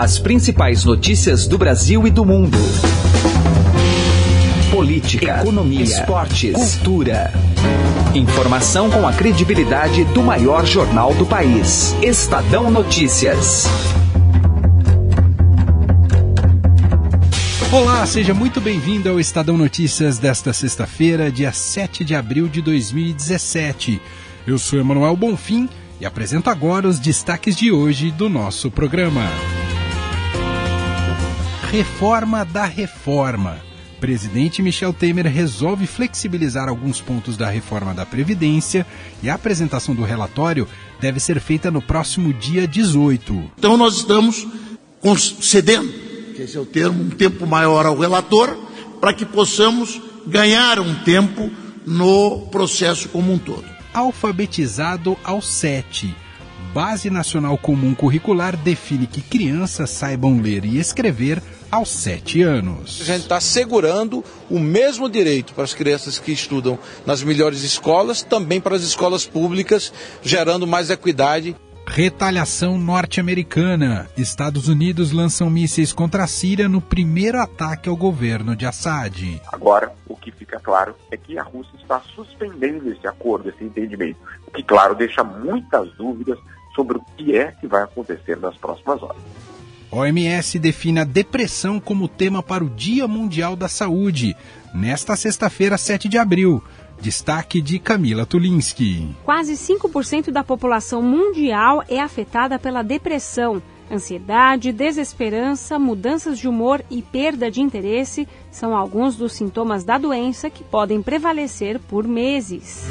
As principais notícias do Brasil e do mundo. Política, economia, esportes, cultura. Informação com a credibilidade do maior jornal do país. Estadão Notícias. Olá, seja muito bem-vindo ao Estadão Notícias desta sexta-feira, dia 7 de abril de 2017. Eu sou Emanuel Bonfim e apresento agora os destaques de hoje do nosso programa. Reforma da reforma. Presidente Michel Temer resolve flexibilizar alguns pontos da reforma da Previdência e a apresentação do relatório deve ser feita no próximo dia 18. Então nós estamos concedendo que esse é o termo, um tempo maior ao relator, para que possamos ganhar um tempo no processo como um todo. Alfabetizado aos sete. Base Nacional Comum Curricular define que crianças saibam ler e escrever aos sete anos. A gente está segurando o mesmo direito para as crianças que estudam nas melhores escolas, também para as escolas públicas, gerando mais equidade. Retaliação norte-americana. Estados Unidos lançam mísseis contra a Síria no primeiro ataque ao governo de Assad. Agora, o que fica claro é que a Rússia está suspendendo esse acordo, esse entendimento. O que, claro, deixa muitas dúvidas sobre o que é que vai acontecer nas próximas horas. OMS define a depressão como tema para o Dia Mundial da Saúde, nesta sexta-feira, 7 de abril. Destaque de Camila Tulinski. Quase 5% da população mundial é afetada pela depressão. Ansiedade, desesperança, mudanças de humor e perda de interesse são alguns dos sintomas da doença que podem prevalecer por meses.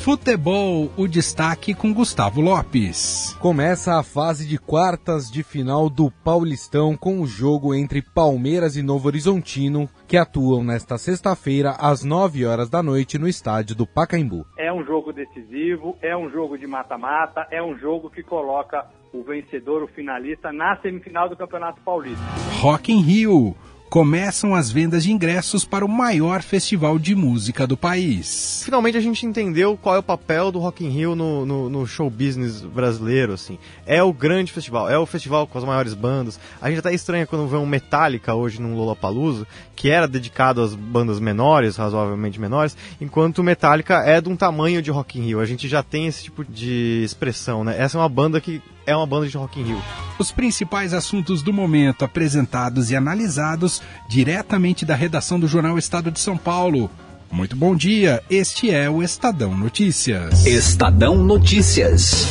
Futebol, o destaque com Gustavo Lopes. Começa a fase de quartas de final do Paulistão com o jogo entre Palmeiras e Novo Horizontino, que atuam nesta sexta-feira às 9 horas da noite no estádio do Pacaembu. É um jogo decisivo, é um jogo de mata-mata, é um jogo que coloca o vencedor, o finalista, na semifinal do Campeonato Paulista. Rock in Rio começam as vendas de ingressos para o maior festival de música do país. Finalmente a gente entendeu qual é o papel do Rock in Rio no, no, no, show business brasileiro, assim. É o grande festival, é o festival com as maiores bandas. A gente até estranha quando vê um Metallica hoje num Lollapalooza, que era dedicado às bandas menores, razoavelmente menores, enquanto o Metallica é de um tamanho de Rock in Rio. A gente já tem esse tipo de expressão, né? Essa é uma banda que é uma banda de Rock in Rio. Os principais assuntos do momento apresentados e analisados diretamente da redação do jornal Estado de São Paulo. Muito bom dia, este é o Estadão Notícias. Estadão Notícias.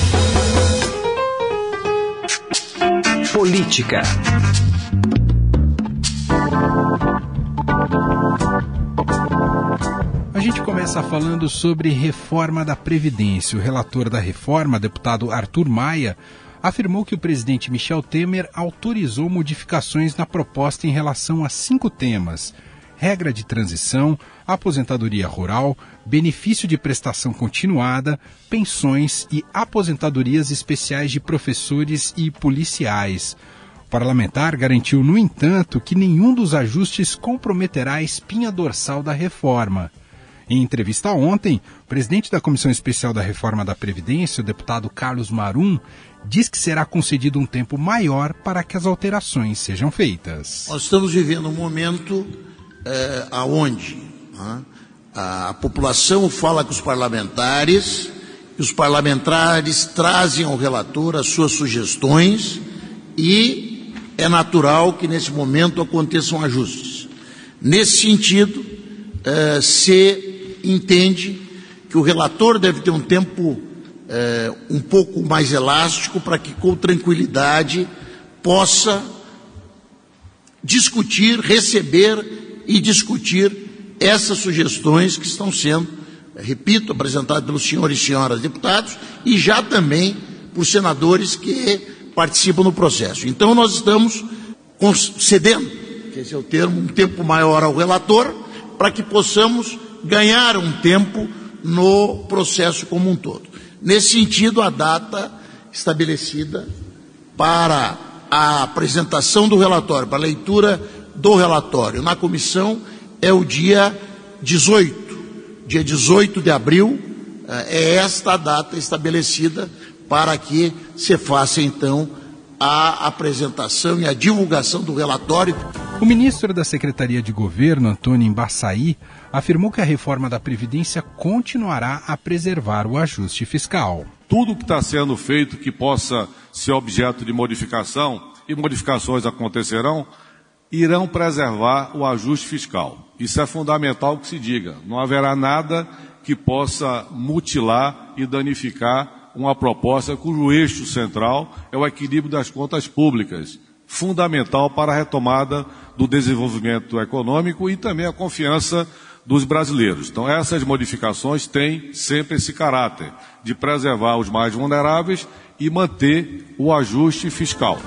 Política. A gente começa falando sobre reforma da Previdência. O relator da reforma, deputado Arthur Maia, afirmou que o presidente Michel Temer autorizou modificações na proposta em relação a cinco temas: regra de transição, aposentadoria rural, benefício de prestação continuada, pensões e aposentadorias especiais de professores e policiais. O parlamentar garantiu, no entanto, que nenhum dos ajustes comprometerá a espinha dorsal da reforma. Em entrevista ontem, o presidente da Comissão Especial da Reforma da Previdência, o deputado Carlos Marum, diz que será concedido um tempo maior para que as alterações sejam feitas. Nós estamos vivendo um momento é, aonde né, a população fala com os parlamentares, e os parlamentares trazem ao relator as suas sugestões e é natural que nesse momento aconteçam ajustes. Nesse sentido, é, se entende que o relator deve ter um tempo é, um pouco mais elástico para que, com tranquilidade, possa discutir, receber e discutir essas sugestões que estão sendo, repito, apresentadas pelos senhores e senhoras deputados e já também por senadores que participam no processo. Então, nós estamos concedendo, que esse é o termo, um tempo maior ao relator, para que possamos ganhar um tempo no processo como um todo. Nesse sentido, a data estabelecida para a apresentação do relatório, para a leitura do relatório na comissão é o dia 18. Dia 18 de abril eh, é esta a data estabelecida para que se faça então a apresentação e a divulgação do relatório. O ministro da Secretaria de Governo, Antônio Embaçaí, afirmou que a reforma da Previdência continuará a preservar o ajuste fiscal. Tudo que está sendo feito que possa ser objeto de modificação, e modificações acontecerão, irão preservar o ajuste fiscal. Isso é fundamental que se diga. Não haverá nada que possa mutilar e danificar uma proposta cujo eixo central é o equilíbrio das contas públicas, fundamental para a retomada do desenvolvimento econômico e também a confiança dos brasileiros. Então, essas modificações têm sempre esse caráter de preservar os mais vulneráveis e manter o ajuste fiscal.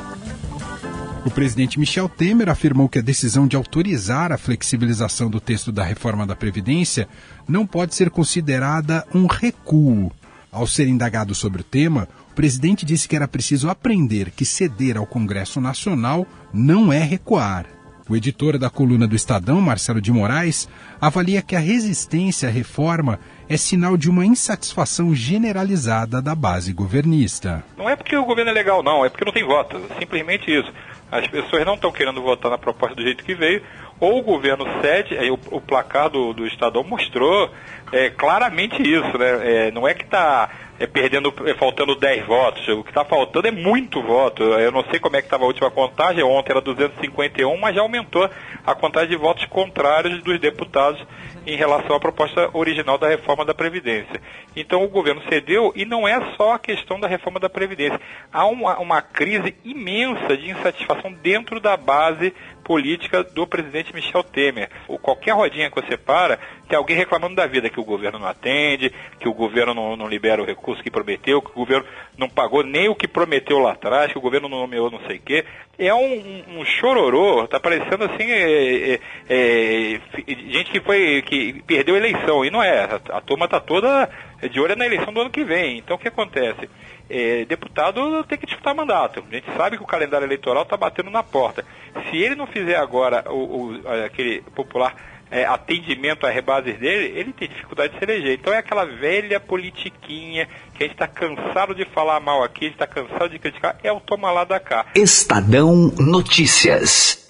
O presidente Michel Temer afirmou que a decisão de autorizar a flexibilização do texto da reforma da Previdência não pode ser considerada um recuo. Ao ser indagado sobre o tema, o presidente disse que era preciso aprender que ceder ao Congresso Nacional não é recuar. O editor da coluna do Estadão, Marcelo de Moraes, avalia que a resistência à reforma é sinal de uma insatisfação generalizada da base governista. Não é porque o governo é legal, não, é porque não tem voto. Simplesmente isso. As pessoas não estão querendo votar na proposta do jeito que veio, ou o governo cede, o, o placar do, do Estadão mostrou é, claramente isso, né? É, não é que está é, perdendo, é, faltando 10 votos, o que está faltando é muito voto. Eu não sei como é que estava a última contagem, ontem era 251, mas já aumentou a contagem de votos contrários dos deputados em relação à proposta original da reforma da Previdência. Então o governo cedeu e não é só a questão da reforma da Previdência. Há uma, uma crise imensa de insatisfação dentro da base política do presidente Michel Temer. Ou qualquer rodinha que você para, tem alguém reclamando da vida, que o governo não atende, que o governo não, não libera o recurso que prometeu, que o governo não pagou nem o que prometeu lá atrás, que o governo não nomeou não sei o quê. É um, um chororô, tá parecendo assim, é, é, é, gente que foi, que perdeu a eleição, e não é, a, a turma tá toda de olho na eleição do ano que vem. Então o que acontece? É, deputado tem que disputar mandato. A gente sabe que o calendário eleitoral está batendo na porta. Se ele não fizer agora o, o aquele popular é, atendimento às rebases dele, ele tem dificuldade de se eleger. Então é aquela velha politiquinha que a gente está cansado de falar mal aqui, a gente está cansado de criticar, é o toma lá da cá. Estadão Notícias.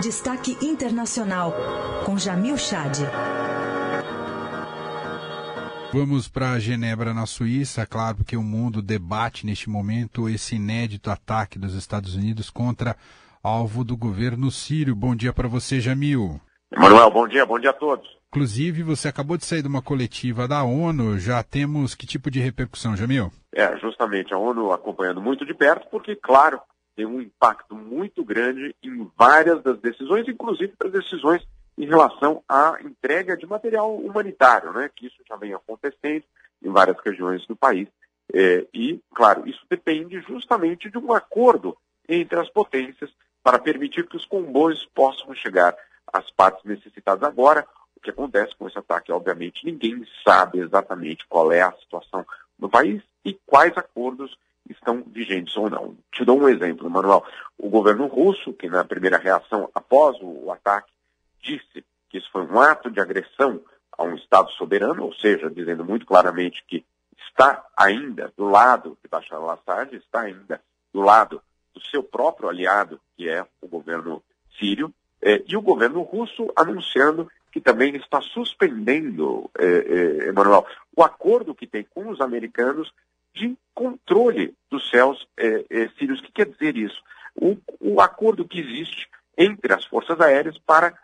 Destaque Internacional, com Jamil Chad. Vamos para Genebra, na Suíça. Claro que o mundo debate neste momento esse inédito ataque dos Estados Unidos contra alvo do governo sírio. Bom dia para você, Jamil. Manuel, bom dia, bom dia a todos. Inclusive, você acabou de sair de uma coletiva da ONU. Já temos que tipo de repercussão, Jamil? É, justamente a ONU acompanhando muito de perto, porque, claro, tem um impacto muito grande em várias das decisões, inclusive das decisões em relação à entrega de material humanitário, né, que isso já vem acontecendo em várias regiões do país. É, e, claro, isso depende justamente de um acordo entre as potências para permitir que os comboios possam chegar às partes necessitadas. Agora, o que acontece com esse ataque? Obviamente, ninguém sabe exatamente qual é a situação no país e quais acordos estão vigentes ou não. Te dou um exemplo, Manuel. O governo russo, que na primeira reação após o ataque, disse que isso foi um ato de agressão a um Estado soberano, ou seja, dizendo muito claramente que está ainda do lado de Bashar al-Assad, está ainda do lado do seu próprio aliado, que é o governo sírio, eh, e o governo russo anunciando que também está suspendendo, eh, eh, Emanuel, o acordo que tem com os americanos de controle dos céus sírios. O que quer dizer isso? O, o acordo que existe entre as forças aéreas para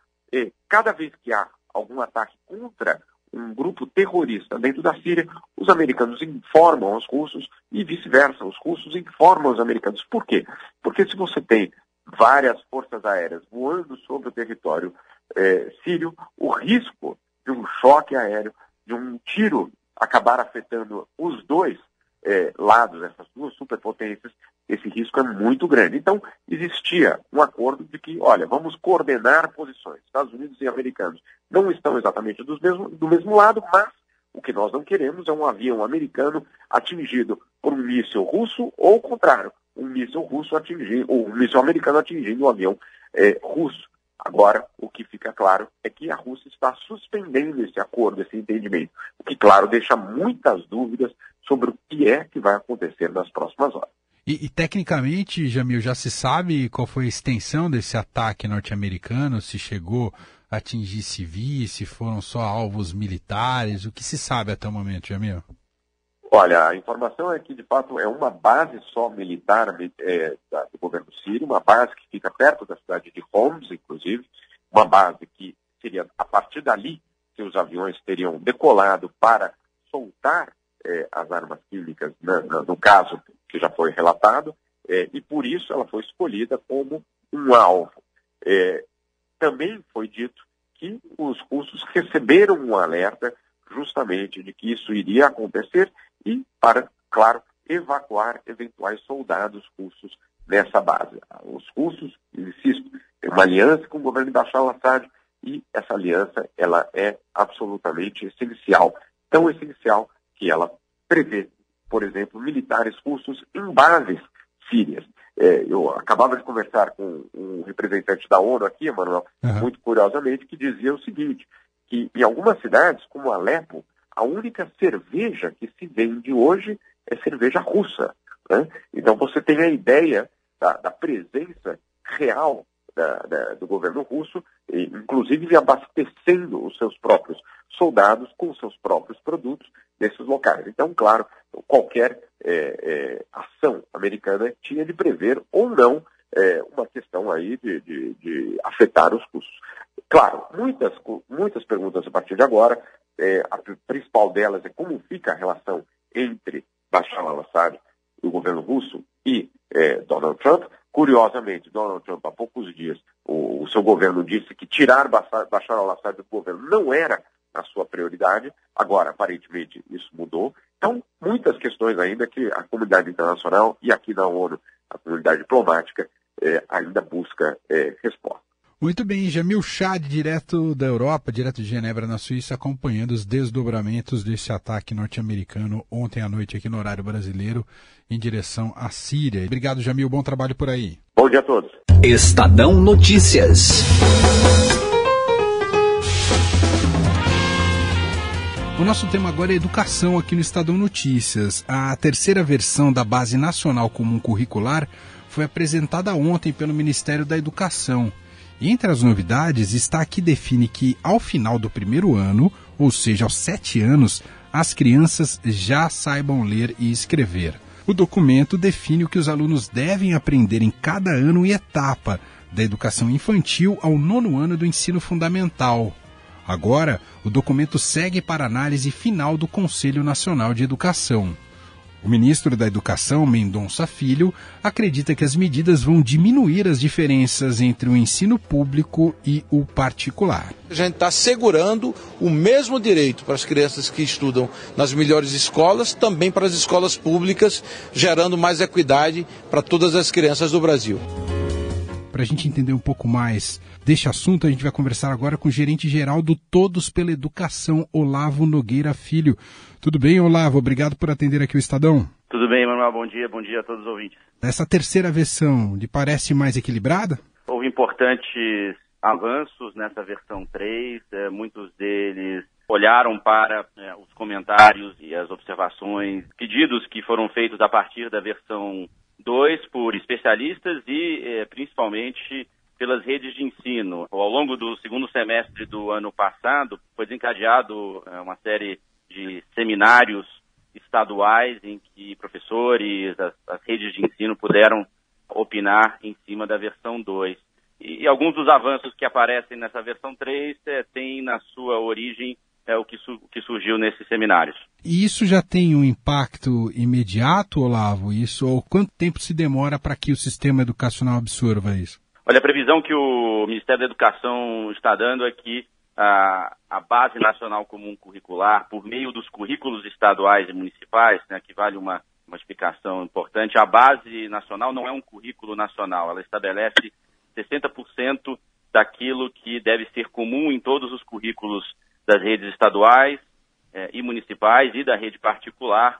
cada vez que há algum ataque contra um grupo terrorista dentro da Síria, os americanos informam os russos e vice-versa. Os russos informam os americanos. Por quê? Porque se você tem várias forças aéreas voando sobre o território é, sírio, o risco de um choque aéreo, de um tiro acabar afetando os dois é, lados, essas duas superpotências, esse risco é muito grande. Então, existia um acordo de que, olha, vamos coordenar posições. Estados Unidos e americanos não estão exatamente do mesmo, do mesmo lado, mas o que nós não queremos é um avião americano atingido por um míssil russo ou o contrário, um míssil russo atingindo, ou um míssil americano atingindo um avião é, russo. Agora, o que fica claro é que a Rússia está suspendendo esse acordo, esse entendimento, o que, claro, deixa muitas dúvidas sobre o que é que vai acontecer nas próximas horas. E, e, tecnicamente, Jamil, já se sabe qual foi a extensão desse ataque norte-americano? Se chegou a atingir civis, se foram só alvos militares? O que se sabe até o momento, Jamil? Olha, a informação é que, de fato, é uma base só militar é, do governo sírio, uma base que fica perto da cidade de Homs, inclusive, uma base que seria, a partir dali, que os aviões teriam decolado para soltar é, as armas químicas, né, no caso que já foi relatado, é, e por isso ela foi escolhida como um alvo. Também foi dito que os russos receberam um alerta justamente de que isso iria acontecer e para, claro, evacuar eventuais soldados russos nessa base. Os russos, insisto, têm uma aliança com o governo de Bashar al-Assad e essa aliança ela é absolutamente essencial, tão essencial que ela prevê, por exemplo, militares russos em bases sírias. É, eu acabava de conversar com um representante da ONU aqui, Emanuel, uhum. muito curiosamente, que dizia o seguinte, que em algumas cidades, como Alepo, a única cerveja que se vende hoje é cerveja russa. Né? Então você tem a ideia da, da presença real da, da, do governo russo, inclusive abastecendo os seus próprios soldados com seus próprios produtos nesses locais. Então, claro, qualquer é, é, ação americana tinha de prever ou não é, uma questão aí de, de, de, afetar os custos. Claro, muitas, muitas perguntas a partir de agora. É, a principal delas é como fica a relação entre Bashar al-Assad, o governo russo, e é, Donald Trump. Curiosamente, Donald Trump, há poucos dias, o, o seu governo disse que tirar Bashar, al-Assad do governo não era a sua prioridade. Agora, aparentemente, isso mudou. Então, muitas questões ainda que a comunidade internacional e aqui na ONU, a comunidade diplomática, é, ainda busca é, resposta. Muito bem, Jamil Chad, direto da Europa, direto de Genebra, na Suíça, acompanhando os desdobramentos desse ataque norte-americano ontem à noite aqui no horário brasileiro, em direção à Síria. Obrigado, Jamil, bom trabalho por aí. Bom dia a todos. Estadão Notícias. O nosso tema agora é educação aqui no Estadão Notícias. A terceira versão da Base Nacional Comum Curricular foi apresentada ontem pelo Ministério da Educação. Entre as novidades está que define que, ao final do primeiro ano, ou seja, aos sete anos, as crianças já saibam ler e escrever. O documento define o que os alunos devem aprender em cada ano e etapa, da educação infantil ao nono ano do ensino fundamental. Agora, o documento segue para análise final do Conselho Nacional de Educação. O ministro da Educação, Mendonça Filho, acredita que as medidas vão diminuir as diferenças entre o ensino público e o particular. A gente está segurando o mesmo direito para as crianças que estudam nas melhores escolas, também para as escolas públicas, gerando mais equidade para todas as crianças do Brasil. Para a gente entender um pouco mais deste assunto, a gente vai conversar agora com o gerente geral do Todos pela Educação, Olavo Nogueira Filho. Tudo bem, Olavo? Obrigado por atender aqui o Estadão. Tudo bem, Manuel. Bom dia. Bom dia a todos os ouvintes. Essa terceira versão lhe parece mais equilibrada? Houve importantes avanços nessa versão 3, é, muitos deles olharam para é, os comentários e as observações, pedidos que foram feitos a partir da versão dois por especialistas e eh, principalmente pelas redes de ensino. Ao longo do segundo semestre do ano passado, foi desencadeado eh, uma série de seminários estaduais em que professores, as, as, redes de ensino puderam opinar em cima da versão 2. E, e alguns dos avanços que aparecem nessa versão 3 eh, têm na sua origem é o que, su que surgiu nesses seminários. E isso já tem um impacto imediato, Olavo? Isso, ou quanto tempo se demora para que o sistema educacional absorva isso? Olha, a previsão que o Ministério da Educação está dando é que a, a Base Nacional Comum Curricular, por meio dos currículos estaduais e municipais, né, que vale uma, uma explicação importante, a Base Nacional não é um currículo nacional, ela estabelece 60% daquilo que deve ser comum em todos os currículos das redes estaduais eh, e municipais e da rede particular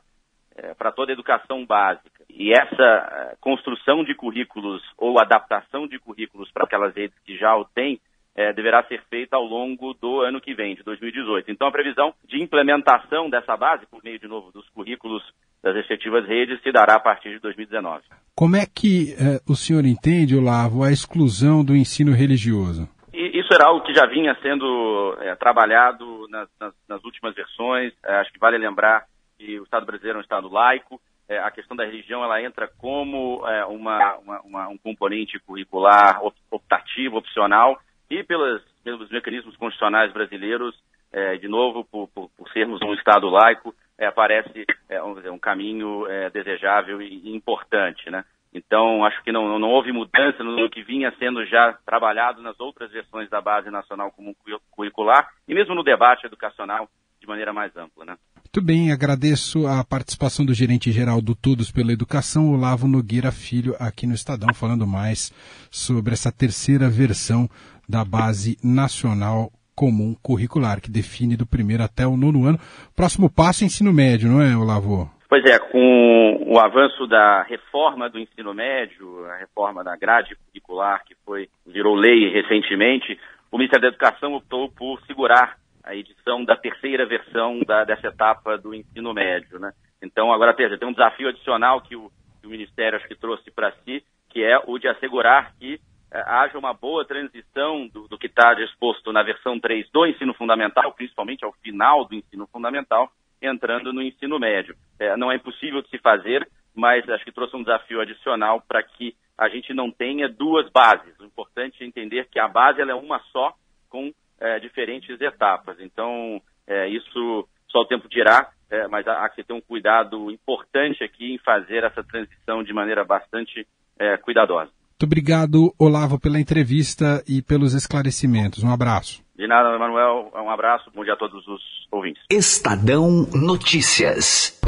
eh, para toda a educação básica. E essa eh, construção de currículos ou adaptação de currículos para aquelas redes que já o têm é, deverá ser feita ao longo do ano que vem, de 2018. Então, a previsão de implementação dessa base, por meio, de novo, dos currículos das respectivas redes, se dará a partir de 2019. Como é que o senhor entende, Olavo, a exclusão do ensino religioso? E isso era algo que já vinha sendo é, trabalhado nas, nas, nas, últimas versões. É, acho que vale lembrar que o Estado brasileiro é um Estado laico. É, a questão da religião ela entra como uma, uma, uma, um componente curricular optativo, opcional, e pelas, pelos mecanismos constitucionais brasileiros, é, de novo, por, por, por, sermos um Estado laico, é, parece é, um, um, caminho é, desejável e, importante, né? Então, acho que não, não houve mudança no que vinha sendo já trabalhado nas outras versões da Base Nacional Comum Curricular e mesmo no debate educacional de maneira mais ampla, né? Muito bem, agradeço a participação do gerente-geral do Todos pela Educação, Olavo Nogueira Filho, aqui no Estadão, falando mais sobre essa terceira versão da Base Nacional Comum Curricular, que define do primeiro até o nono ano. Próximo passo, ensino médio, não é, Olavo? Pois é, com o avanço da reforma do ensino médio, a reforma da grade curricular, que foi virou lei recentemente, o Ministério da Educação optou por segurar a edição da terceira versão da, dessa etapa do ensino médio. Né? Então, agora tem um desafio adicional que o, que o Ministério acho que trouxe para si, que é o de assegurar que é, haja uma boa transição do, do que está disposto na versão 3 do ensino fundamental, principalmente ao final do ensino fundamental, entrando no ensino médio. É, não é impossível de se fazer, mas acho que trouxe um desafio adicional para que a gente não tenha duas bases. O importante é entender que a base é uma só, com é, diferentes etapas. Então, é, isso só o tempo dirá, é, mas há, há, que ter um cuidado importante aqui em fazer essa transição de maneira bastante é, cuidadosa. Muito obrigado, Olavo, pela entrevista e pelos esclarecimentos. Um abraço. De nada, Manuel. Um abraço. Bom dia a todos os ouvintes. Estadão Notícias.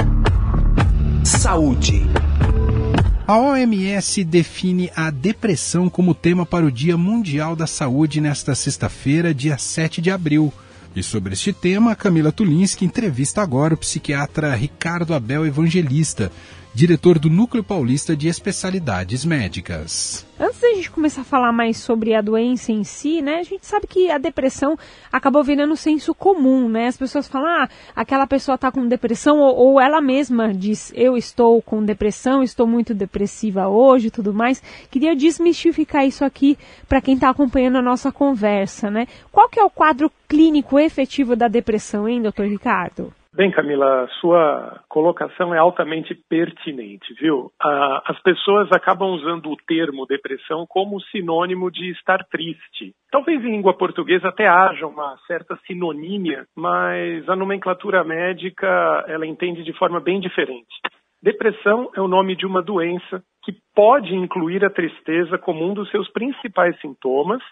Saúde. A OMS define a depressão como tema para o Dia Mundial da Saúde nesta sexta-feira, dia 7 de abril. E sobre este tema, Camila Tulinski entrevista agora o psiquiatra Ricardo Abel Evangelista, diretor do Núcleo Paulista de Especialidades Médicas. Antes da gente começar a falar mais sobre a doença em si, né, a gente sabe que a depressão acabou virando senso comum, né? As pessoas falam, ah, aquela pessoa está com depressão, ou, ou, ela mesma diz, eu estou com depressão, estou muito depressiva hoje e tudo mais. Queria desmistificar isso aqui para quem está acompanhando a nossa conversa, né? Qual que é o quadro clínico efetivo da depressão, hein, doutor Ricardo? Bem, Camila, sua colocação é altamente pertinente, viu? Ah, as pessoas acabam usando o termo depressão como sinônimo de estar triste. Talvez em língua portuguesa até haja uma certa sinonímia, mas a nomenclatura médica ela entende de forma bem diferente. Depressão é o nome de uma doença que pode incluir a tristeza como um dos seus principais sintomas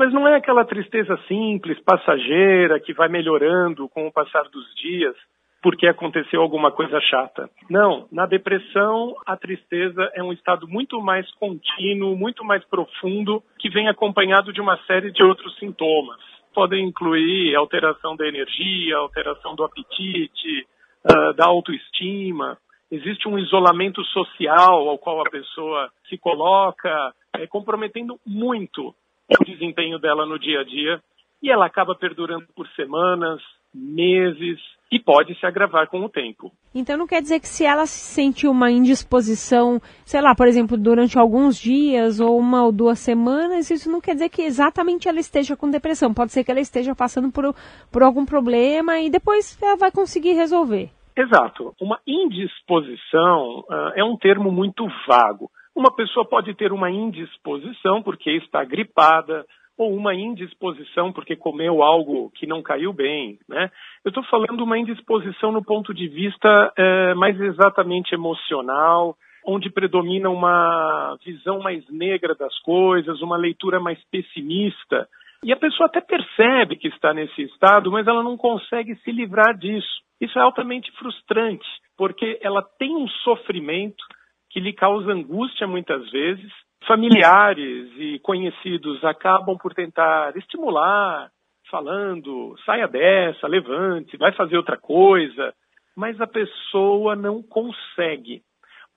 mas não é aquela tristeza simples, passageira, que vai melhorando com o passar dos dias porque aconteceu alguma coisa chata. Não, na depressão, a tristeza é um estado muito mais contínuo, muito mais profundo, que vem acompanhado de uma série de outros sintomas. Podem incluir alteração da energia, alteração do apetite, uh, da autoestima. Existe um isolamento social ao qual a pessoa se coloca, é, comprometendo muito o desempenho dela no dia a dia e ela acaba perdurando por semanas, meses e pode se agravar com o tempo. Então não quer dizer que se ela sentiu uma indisposição, sei lá, por exemplo, durante alguns dias ou uma ou duas semanas, isso não quer dizer que exatamente ela esteja com depressão. Pode ser que ela esteja passando por, por algum problema e depois ela vai conseguir resolver. Exato. Uma indisposição uh, é um termo muito vago. Uma pessoa pode ter uma indisposição porque está gripada, ou uma indisposição porque comeu algo que não caiu bem, né? Eu estou falando uma indisposição no ponto de vista é, mais exatamente emocional, onde predomina uma visão mais negra das coisas, uma leitura mais pessimista. E a pessoa até percebe que está nesse estado, mas ela não consegue se livrar disso. Isso é altamente frustrante, porque ela tem um sofrimento que lhe causa angústia muitas vezes. Familiares e conhecidos acabam por tentar estimular, falando, saia dessa, levante, vai fazer outra coisa, mas a pessoa não consegue.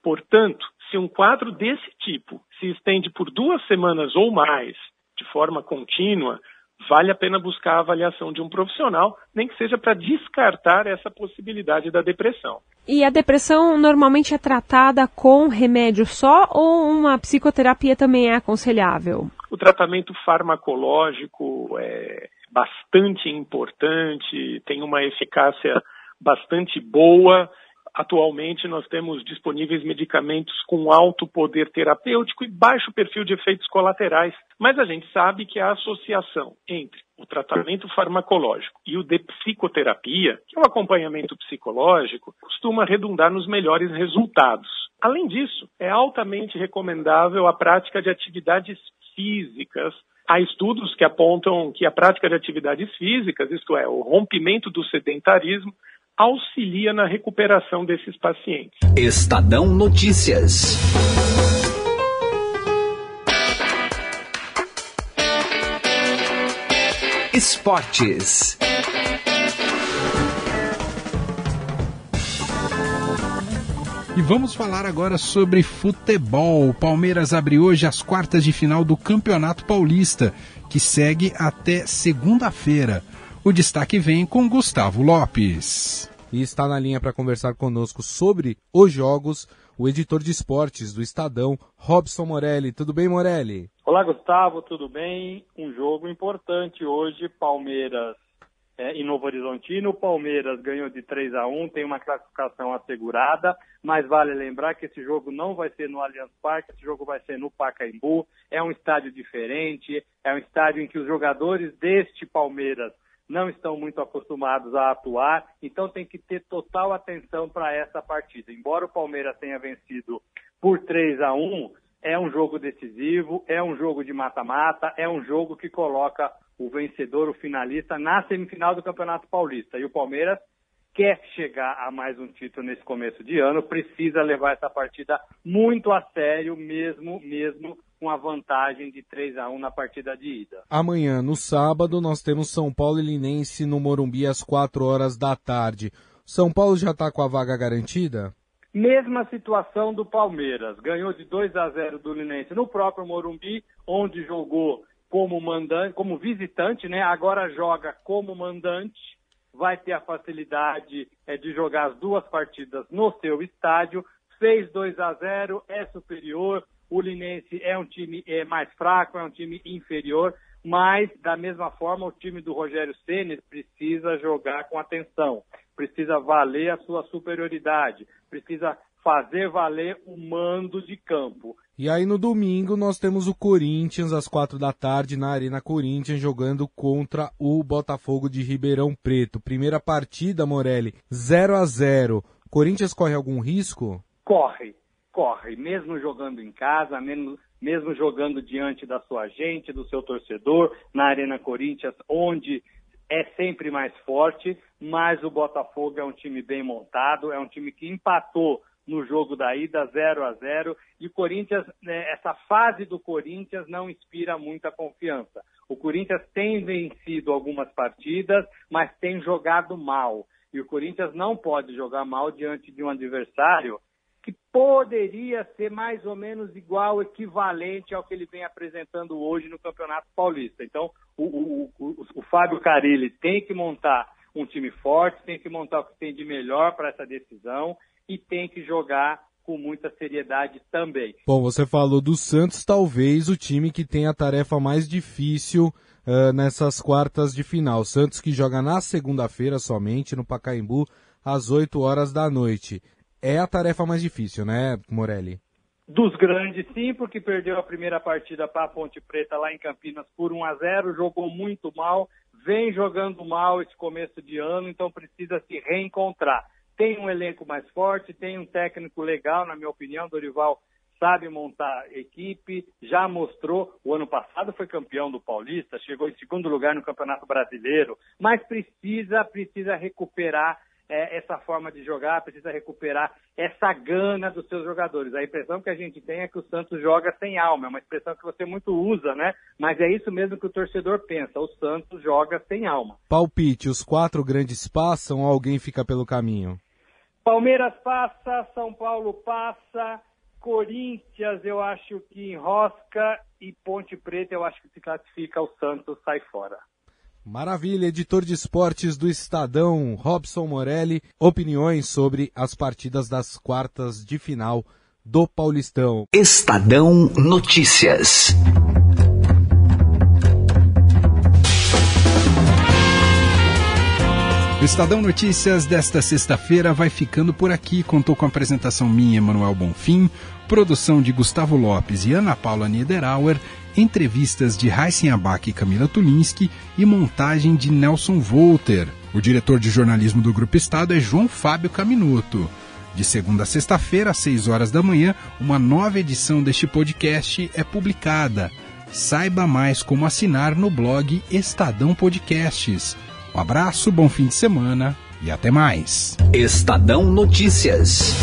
Portanto, se um quadro desse tipo se estende por duas semanas ou mais, de forma contínua, vale a pena buscar a avaliação de um profissional, nem que seja para descartar essa possibilidade da depressão. E a depressão normalmente é tratada com remédio só ou uma psicoterapia também é aconselhável? O tratamento farmacológico é bastante importante, tem uma eficácia bastante boa. Atualmente, nós temos disponíveis medicamentos com alto poder terapêutico e baixo perfil de efeitos colaterais, mas a gente sabe que a associação entre o tratamento farmacológico e o de psicoterapia, que é o acompanhamento psicológico, costuma redundar nos melhores resultados. Além disso, é altamente recomendável a prática de atividades físicas. Há estudos que apontam que a prática de atividades físicas, isto é, o rompimento do sedentarismo, auxilia na recuperação desses pacientes. Estadão Notícias. Esportes. E vamos falar agora sobre futebol. O Palmeiras abre hoje as quartas de final do Campeonato Paulista, que segue até segunda-feira. O destaque vem com Gustavo Lopes. E está na linha para conversar conosco sobre os jogos o editor de esportes do Estadão, Robson Morelli. Tudo bem, Morelli? Olá, Gustavo, tudo bem? Um jogo importante hoje, Palmeiras é, em Novo Horizontino. O Palmeiras ganhou de 3 a 1 tem uma classificação assegurada, mas vale lembrar que esse jogo não vai ser no Allianz Parque, esse jogo vai ser no Pacaembu. É um estádio diferente, é um estádio em que os jogadores deste Palmeiras não estão muito acostumados a atuar, então tem que ter total atenção para essa partida. Embora o Palmeiras tenha vencido por 3 a 1, é um jogo decisivo, é um jogo de mata-mata, é um jogo que coloca o vencedor, o finalista, na semifinal do Campeonato Paulista. E o Palmeiras quer chegar a mais um título nesse começo de ano, precisa levar essa partida muito a sério, mesmo, mesmo com a vantagem de 3 a 1 na partida de ida. Amanhã, no sábado, nós temos São Paulo e Linense no Morumbi às 4 horas da tarde. São Paulo já está com a vaga garantida? Mesma situação do Palmeiras. Ganhou de 2 a 0 do Linense no próprio Morumbi, onde jogou como mandante, como visitante, né? Agora joga como mandante vai ter a facilidade é, de jogar as duas partidas no seu estádio. Fez 2 a 0, é superior. O Linense é um time é, mais fraco, é um time inferior, mas da mesma forma o time do Rogério Ceni precisa jogar com atenção, precisa valer a sua superioridade, precisa fazer valer o mando de campo. E aí no domingo nós temos o Corinthians às quatro da tarde na Arena Corinthians jogando contra o Botafogo de Ribeirão Preto. Primeira partida, Morelli, 0 a 0. Corinthians corre algum risco? Corre, corre, mesmo jogando em casa, mesmo, mesmo jogando diante da sua gente, do seu torcedor, na Arena Corinthians, onde é sempre mais forte, mas o Botafogo é um time bem montado, é um time que empatou no jogo da ida, 0 a 0 E o Corinthians, né, essa fase do Corinthians não inspira muita confiança. O Corinthians tem vencido algumas partidas, mas tem jogado mal. E o Corinthians não pode jogar mal diante de um adversário que poderia ser mais ou menos igual, equivalente ao que ele vem apresentando hoje no Campeonato Paulista. Então, o, o, o, o Fábio Carilli tem que montar um time forte, tem que montar o que tem de melhor para essa decisão e tem que jogar com muita seriedade também. Bom, você falou do Santos, talvez o time que tem a tarefa mais difícil uh, nessas quartas de final. Santos que joga na segunda-feira somente no Pacaembu às 8 horas da noite. É a tarefa mais difícil, né, Morelli? Dos grandes, sim, porque perdeu a primeira partida para a Ponte Preta lá em Campinas por 1 a 0, jogou muito mal, vem jogando mal esse começo de ano, então precisa se reencontrar tem um elenco mais forte, tem um técnico legal, na minha opinião, Dorival sabe montar equipe, já mostrou, o ano passado foi campeão do Paulista, chegou em segundo lugar no Campeonato Brasileiro, mas precisa, precisa recuperar é, essa forma de jogar, precisa recuperar essa gana dos seus jogadores. A impressão que a gente tem é que o Santos joga sem alma, é uma expressão que você muito usa, né? Mas é isso mesmo que o torcedor pensa, o Santos joga sem alma. Palpite, os quatro grandes passam ou alguém fica pelo caminho? Palmeiras passa, São Paulo passa, Corinthians eu acho que enrosca e Ponte Preta eu acho que se classifica, o Santos sai fora. Maravilha, editor de esportes do Estadão, Robson Morelli, opiniões sobre as partidas das quartas de final do Paulistão. Estadão Notícias. O Estadão Notícias desta sexta-feira vai ficando por aqui. Contou com a apresentação minha, Emanuel Bonfim, produção de Gustavo Lopes e Ana Paula Niederauer, entrevistas de Heisen Abac e Camila Tulinski e montagem de Nelson Volter. O diretor de jornalismo do Grupo Estado é João Fábio Caminuto. De segunda a sexta-feira, às 6 horas da manhã, uma nova edição deste podcast é publicada. Saiba mais como assinar no blog Estadão Podcasts. Um abraço, bom fim de semana e até mais. Estadão Notícias.